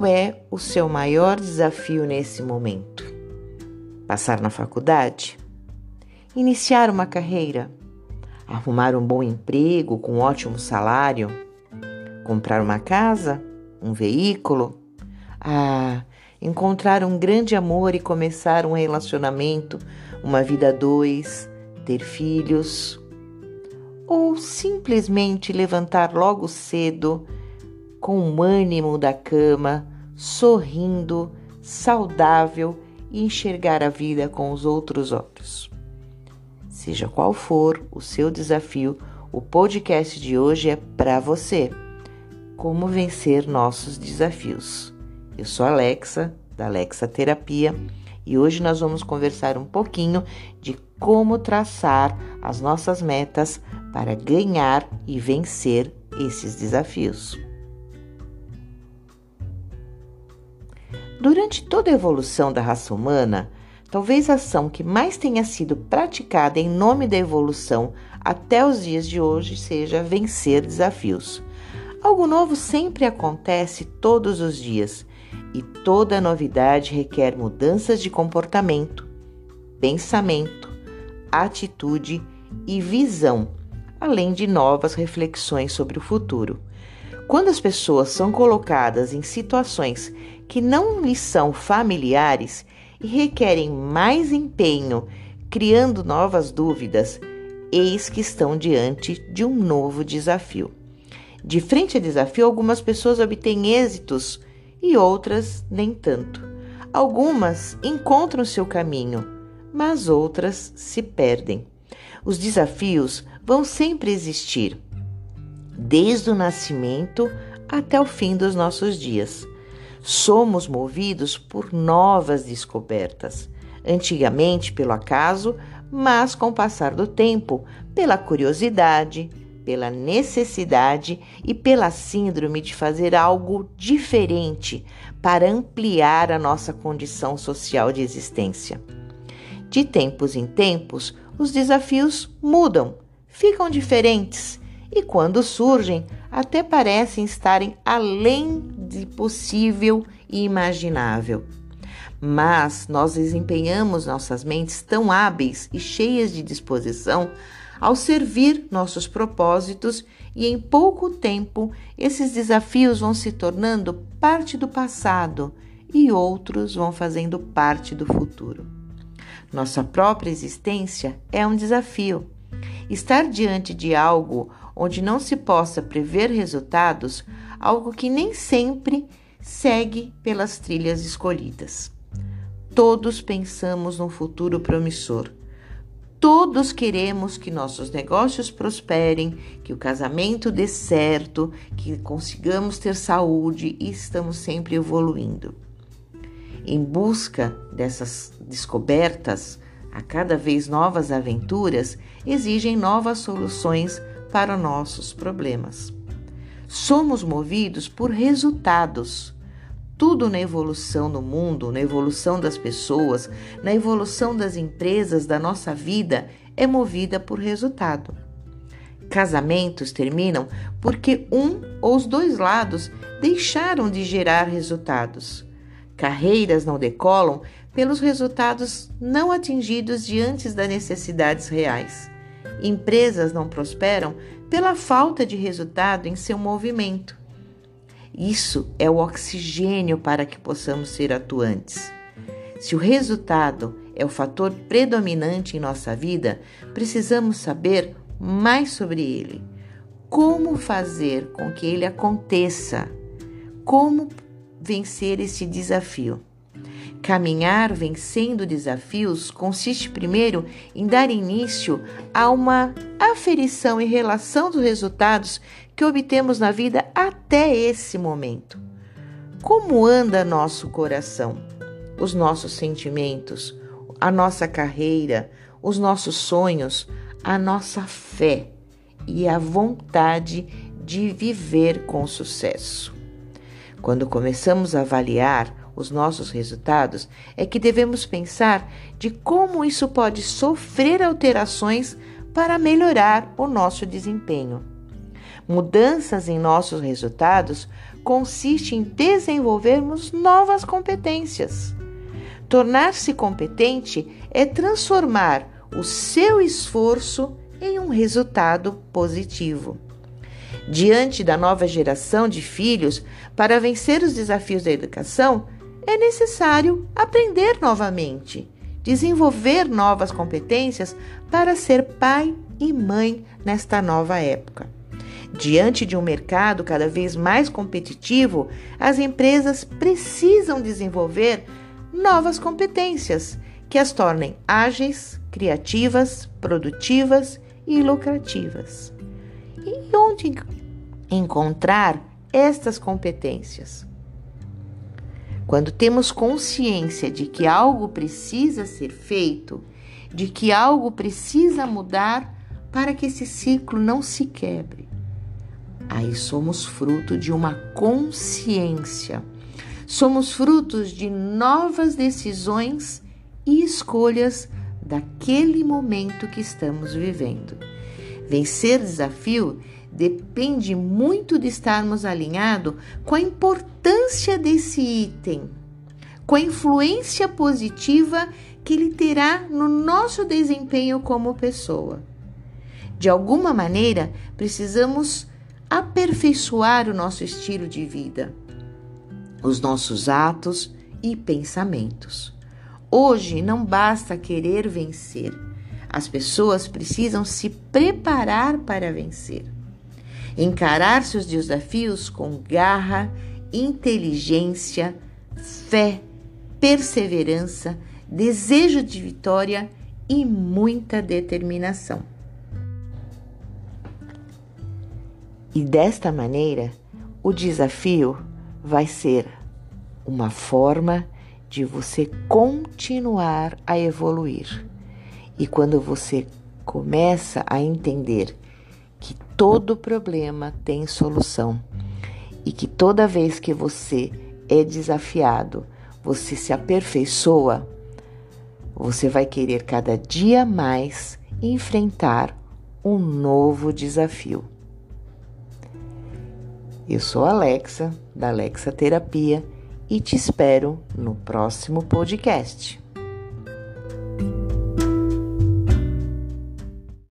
Qual é o seu maior desafio nesse momento? Passar na faculdade? Iniciar uma carreira? Arrumar um bom emprego com um ótimo salário? Comprar uma casa? Um veículo? Ah, encontrar um grande amor e começar um relacionamento, uma vida a dois, ter filhos? Ou simplesmente levantar logo cedo? com o ânimo da cama, sorrindo, saudável e enxergar a vida com os outros olhos. Seja qual for o seu desafio, o podcast de hoje é para você. Como vencer nossos desafios. Eu sou Alexa, da Alexa Terapia, e hoje nós vamos conversar um pouquinho de como traçar as nossas metas para ganhar e vencer esses desafios. Durante toda a evolução da raça humana, talvez a ação que mais tenha sido praticada em nome da evolução até os dias de hoje seja vencer desafios. Algo novo sempre acontece todos os dias e toda novidade requer mudanças de comportamento, pensamento, atitude e visão, além de novas reflexões sobre o futuro. Quando as pessoas são colocadas em situações que não lhes são familiares e requerem mais empenho, criando novas dúvidas, eis que estão diante de um novo desafio. De frente ao desafio, algumas pessoas obtêm êxitos e outras nem tanto. Algumas encontram seu caminho, mas outras se perdem. Os desafios vão sempre existir desde o nascimento até o fim dos nossos dias. Somos movidos por novas descobertas, antigamente pelo acaso, mas com o passar do tempo, pela curiosidade, pela necessidade e pela síndrome de fazer algo diferente para ampliar a nossa condição social de existência. De tempos em tempos, os desafios mudam, ficam diferentes e quando surgem, até parecem estarem além de possível e imaginável. Mas nós desempenhamos nossas mentes tão hábeis e cheias de disposição ao servir nossos propósitos e em pouco tempo esses desafios vão se tornando parte do passado e outros vão fazendo parte do futuro. Nossa própria existência é um desafio. Estar diante de algo onde não se possa prever resultados, algo que nem sempre segue pelas trilhas escolhidas. Todos pensamos num futuro promissor. Todos queremos que nossos negócios prosperem, que o casamento dê certo, que consigamos ter saúde e estamos sempre evoluindo. Em busca dessas descobertas, a cada vez novas aventuras exigem novas soluções para nossos problemas. Somos movidos por resultados. Tudo na evolução do mundo, na evolução das pessoas, na evolução das empresas, da nossa vida, é movida por resultado. Casamentos terminam porque um ou os dois lados deixaram de gerar resultados. Carreiras não decolam pelos resultados não atingidos diante das necessidades reais. Empresas não prosperam pela falta de resultado em seu movimento. Isso é o oxigênio para que possamos ser atuantes. Se o resultado é o fator predominante em nossa vida, precisamos saber mais sobre ele. Como fazer com que ele aconteça? Como vencer esse desafio? Caminhar vencendo desafios consiste primeiro em dar início a uma aferição em relação dos resultados que obtemos na vida até esse momento. Como anda nosso coração, os nossos sentimentos, a nossa carreira, os nossos sonhos, a nossa fé? E a vontade de viver com sucesso? Quando começamos a avaliar os nossos resultados, é que devemos pensar de como isso pode sofrer alterações para melhorar o nosso desempenho. Mudanças em nossos resultados consiste em desenvolvermos novas competências. Tornar-se competente é transformar o seu esforço em um resultado positivo. Diante da nova geração de filhos, para vencer os desafios da educação, é necessário aprender novamente, desenvolver novas competências para ser pai e mãe nesta nova época. Diante de um mercado cada vez mais competitivo, as empresas precisam desenvolver novas competências que as tornem ágeis, criativas, produtivas e lucrativas. E onde encontrar estas competências? Quando temos consciência de que algo precisa ser feito, de que algo precisa mudar para que esse ciclo não se quebre, aí somos fruto de uma consciência. Somos frutos de novas decisões e escolhas daquele momento que estamos vivendo. Vencer desafio depende muito de estarmos alinhados com a importância desse item, com a influência positiva que ele terá no nosso desempenho como pessoa. De alguma maneira, precisamos aperfeiçoar o nosso estilo de vida, os nossos atos e pensamentos. Hoje não basta querer vencer, as pessoas precisam se preparar para vencer. Encarar seus desafios com garra, inteligência, fé, perseverança, desejo de vitória e muita determinação. E desta maneira, o desafio vai ser uma forma de você continuar a evoluir. E quando você começa a entender que todo problema tem solução e que toda vez que você é desafiado, você se aperfeiçoa, você vai querer cada dia mais enfrentar um novo desafio. Eu sou Alexa, da Alexa Terapia, e te espero no próximo podcast.